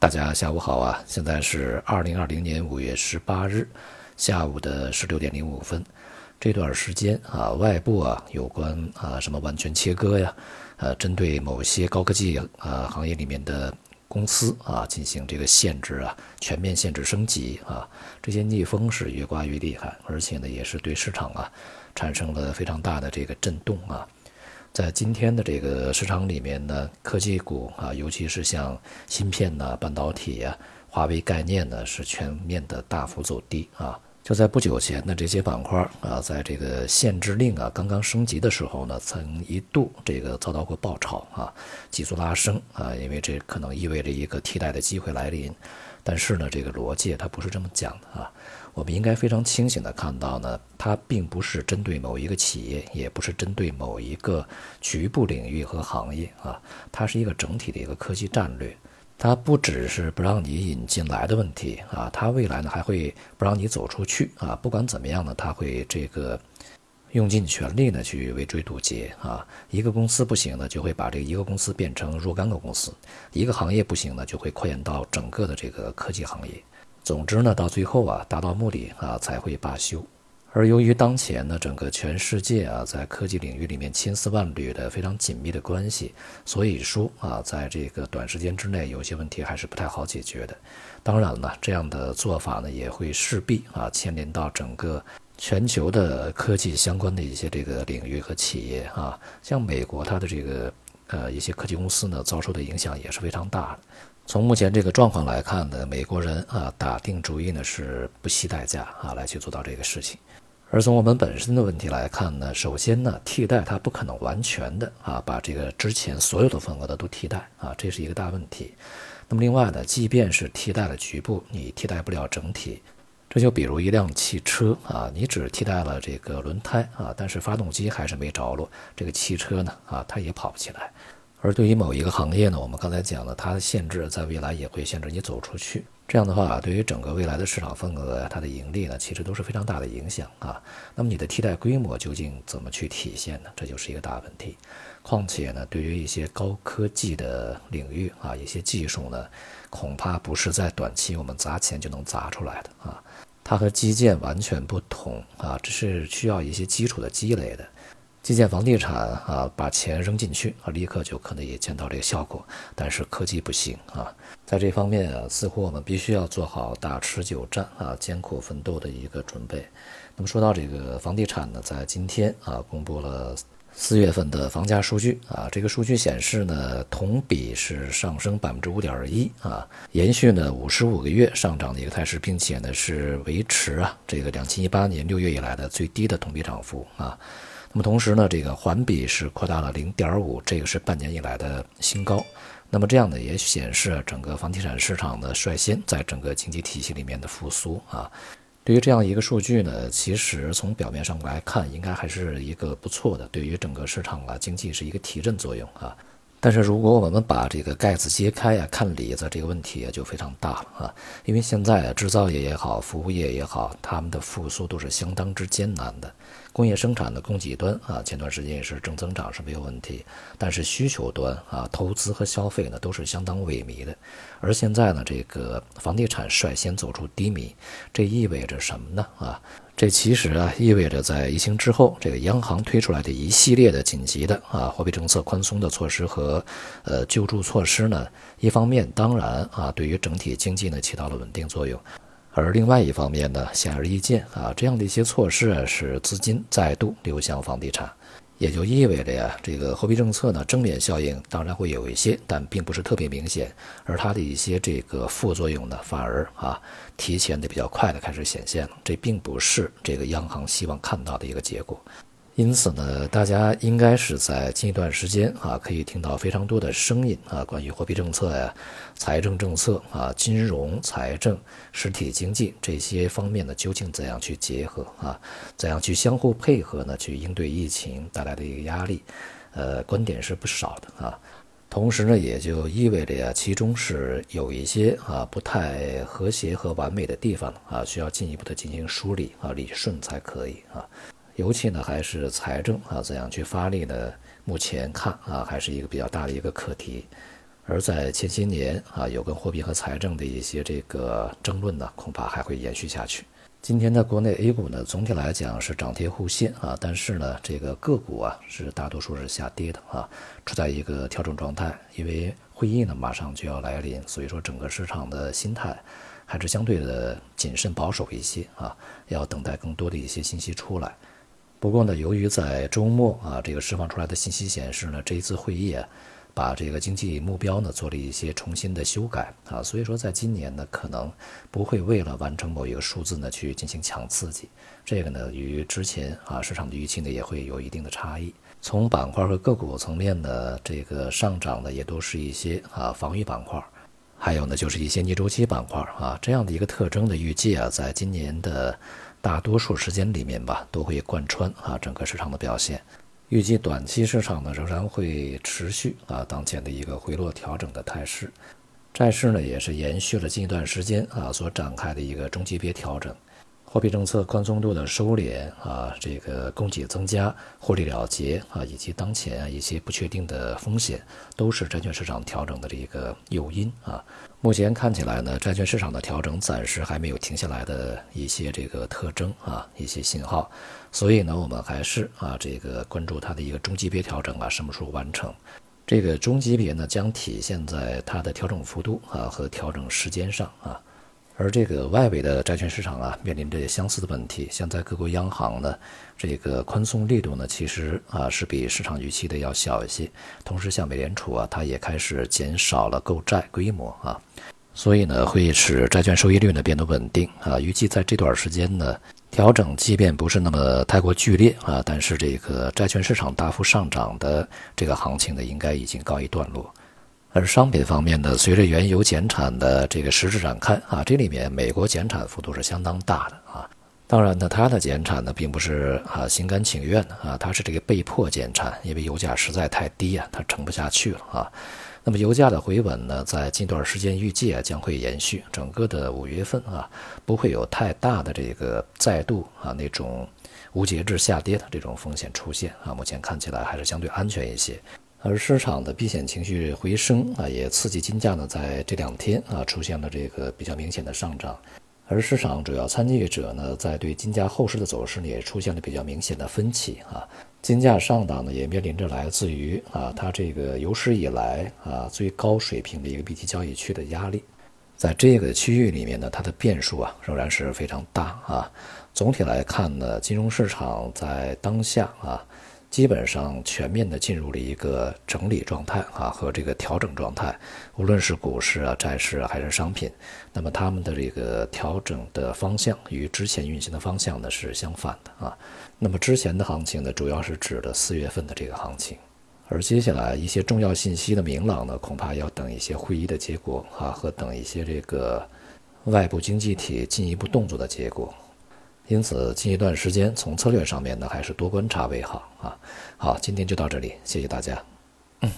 大家下午好啊！现在是二零二零年五月十八日下午的十六点零五分。这段时间啊，外部啊有关啊什么完全切割呀，呃，针对某些高科技啊行业里面的公司啊进行这个限制啊，全面限制升级啊，这些逆风是越刮越厉害，而且呢也是对市场啊产生了非常大的这个震动啊。在今天的这个市场里面呢，科技股啊，尤其是像芯片呐、半导体呀、华为概念呢，是全面的大幅走低啊。就在不久前的这些板块啊，在这个限制令啊刚刚升级的时候呢，曾一度这个遭到过爆炒啊，急速拉升啊，因为这可能意味着一个替代的机会来临。但是呢，这个逻辑它不是这么讲的啊。我们应该非常清醒地看到呢，它并不是针对某一个企业，也不是针对某一个局部领域和行业啊，它是一个整体的一个科技战略。它不只是不让你引进来的问题啊，它未来呢还会不让你走出去啊。不管怎么样呢，它会这个用尽全力呢去围追堵截啊。一个公司不行呢，就会把这个一个公司变成若干个公司；一个行业不行呢，就会扩延到整个的这个科技行业。总之呢，到最后啊，达到目的啊，才会罢休。而由于当前呢，整个全世界啊，在科技领域里面千丝万缕的非常紧密的关系，所以说啊，在这个短时间之内，有些问题还是不太好解决的。当然了，这样的做法呢，也会势必啊，牵连到整个全球的科技相关的一些这个领域和企业啊，像美国它的这个呃一些科技公司呢，遭受的影响也是非常大的。从目前这个状况来看呢，美国人啊打定主意呢是不惜代价啊来去做到这个事情。而从我们本身的问题来看呢，首先呢替代它不可能完全的啊把这个之前所有的份额的都替代啊，这是一个大问题。那么另外呢，即便是替代了局部，你替代不了整体。这就比如一辆汽车啊，你只替代了这个轮胎啊，但是发动机还是没着落，这个汽车呢啊它也跑不起来。而对于某一个行业呢，我们刚才讲了，它的限制在未来也会限制你走出去。这样的话，对于整个未来的市场份额，它的盈利呢，其实都是非常大的影响啊。那么你的替代规模究竟怎么去体现呢？这就是一个大问题。况且呢，对于一些高科技的领域啊，一些技术呢，恐怕不是在短期我们砸钱就能砸出来的啊。它和基建完全不同啊，这是需要一些基础的积累的。基建房地产啊，把钱扔进去啊，立刻就可能也见到这个效果。但是科技不行啊，在这方面啊，似乎我们必须要做好打持久战啊、艰苦奋斗的一个准备。那么说到这个房地产呢，在今天啊，公布了四月份的房价数据啊，这个数据显示呢，同比是上升百分之五点一啊，延续呢五十五个月上涨的一个态势，并且呢是维持啊这个两千一八年六月以来的最低的同比涨幅啊。那么同时呢，这个环比是扩大了零点五，这个是半年以来的新高。那么这样呢，也显示整个房地产市场的率先在整个经济体系里面的复苏啊。对于这样一个数据呢，其实从表面上来看，应该还是一个不错的，对于整个市场啊经济是一个提振作用啊。但是如果我们把这个盖子揭开啊，看里子，这个问题就非常大了啊。因为现在制造业也好，服务业也好，他们的复苏都是相当之艰难的。工业生产的供给端啊，前段时间也是正增长是没有问题，但是需求端啊，投资和消费呢都是相当萎靡的。而现在呢，这个房地产率先走出低迷，这意味着什么呢？啊？这其实啊，意味着在疫情之后，这个央行推出来的一系列的紧急的啊货币政策宽松的措施和呃救助措施呢，一方面当然啊，对于整体经济呢起到了稳定作用，而另外一方面呢，显而易见啊，这样的一些措施啊，使资金再度流向房地产。也就意味着呀，这个货币政策呢，正面效应当然会有一些，但并不是特别明显，而它的一些这个副作用呢，反而啊，提前的比较快的开始显现了，这并不是这个央行希望看到的一个结果。因此呢，大家应该是在近一段时间啊，可以听到非常多的声音啊，关于货币政策呀、财政政策啊、金融、财政、实体经济这些方面呢，究竟怎样去结合啊？怎样去相互配合呢？去应对疫情带来的一个压力，呃，观点是不少的啊。同时呢，也就意味着呀，其中是有一些啊不太和谐和完美的地方啊，需要进一步的进行梳理啊、理顺才可以啊。尤其呢，还是财政啊，怎样去发力呢？目前看啊，还是一个比较大的一个课题。而在前些年啊，有关货币和财政的一些这个争论呢，恐怕还会延续下去。今天的国内 A 股呢，总体来讲是涨跌互现啊，但是呢，这个个股啊是大多数是下跌的啊，处在一个调整状态。因为会议呢马上就要来临，所以说整个市场的心态还是相对的谨慎保守一些啊，要等待更多的一些信息出来。不过呢，由于在周末啊，这个释放出来的信息显示呢，这一次会议啊。把这个经济目标呢做了一些重新的修改啊，所以说在今年呢可能不会为了完成某一个数字呢去进行强刺激，这个呢与之前啊市场的预期呢也会有一定的差异。从板块和个股层面呢，这个上涨的也都是一些啊防御板块，还有呢就是一些逆周期板块啊这样的一个特征的预计啊，在今年的大多数时间里面吧都会贯穿啊整个市场的表现。预计短期市场呢仍然会持续啊当前的一个回落调整的态势，债市呢也是延续了近一段时间啊所展开的一个中级别调整。货币政策宽松度的收敛啊，这个供给增加、获利了结啊，以及当前啊一些不确定的风险，都是债券市场调整的这个诱因啊。目前看起来呢，债券市场的调整暂时还没有停下来的一些这个特征啊，一些信号。所以呢，我们还是啊这个关注它的一个中级别调整啊什么时候完成？这个中级别呢将体现在它的调整幅度啊和调整时间上啊。而这个外围的债券市场啊，面临着相似的问题。现在各国央行呢，这个宽松力度呢，其实啊是比市场预期的要小一些。同时，像美联储啊，它也开始减少了购债规模啊，所以呢，会使债券收益率呢变得稳定啊。预计在这段时间呢，调整即便不是那么太过剧烈啊，但是这个债券市场大幅上涨的这个行情呢，应该已经告一段落。而商品方面呢，随着原油减产的这个实质展开啊，这里面美国减产幅度是相当大的啊。当然呢，它的减产呢并不是啊心甘情愿的啊，它是这个被迫减产，因为油价实在太低啊，它撑不下去了啊。那么油价的回稳呢，在近段时间预计啊将会延续，整个的五月份啊不会有太大的这个再度啊那种无节制下跌的这种风险出现啊。目前看起来还是相对安全一些。而市场的避险情绪回升啊，也刺激金价呢，在这两天啊出现了这个比较明显的上涨。而市场主要参与者呢，在对金价后市的走势呢，也出现了比较明显的分歧啊。金价上档呢，也面临着来自于啊它这个有史以来啊最高水平的一个 BT 交易区的压力。在这个区域里面呢，它的变数啊仍然是非常大啊。总体来看呢，金融市场在当下啊。基本上全面的进入了一个整理状态啊，和这个调整状态，无论是股市啊、债市啊，还是商品，那么他们的这个调整的方向与之前运行的方向呢是相反的啊。那么之前的行情呢，主要是指的四月份的这个行情，而接下来一些重要信息的明朗呢，恐怕要等一些会议的结果啊，和等一些这个外部经济体进一步动作的结果。因此，近一段时间从策略上面呢，还是多观察为好啊。好，今天就到这里，谢谢大家。嗯。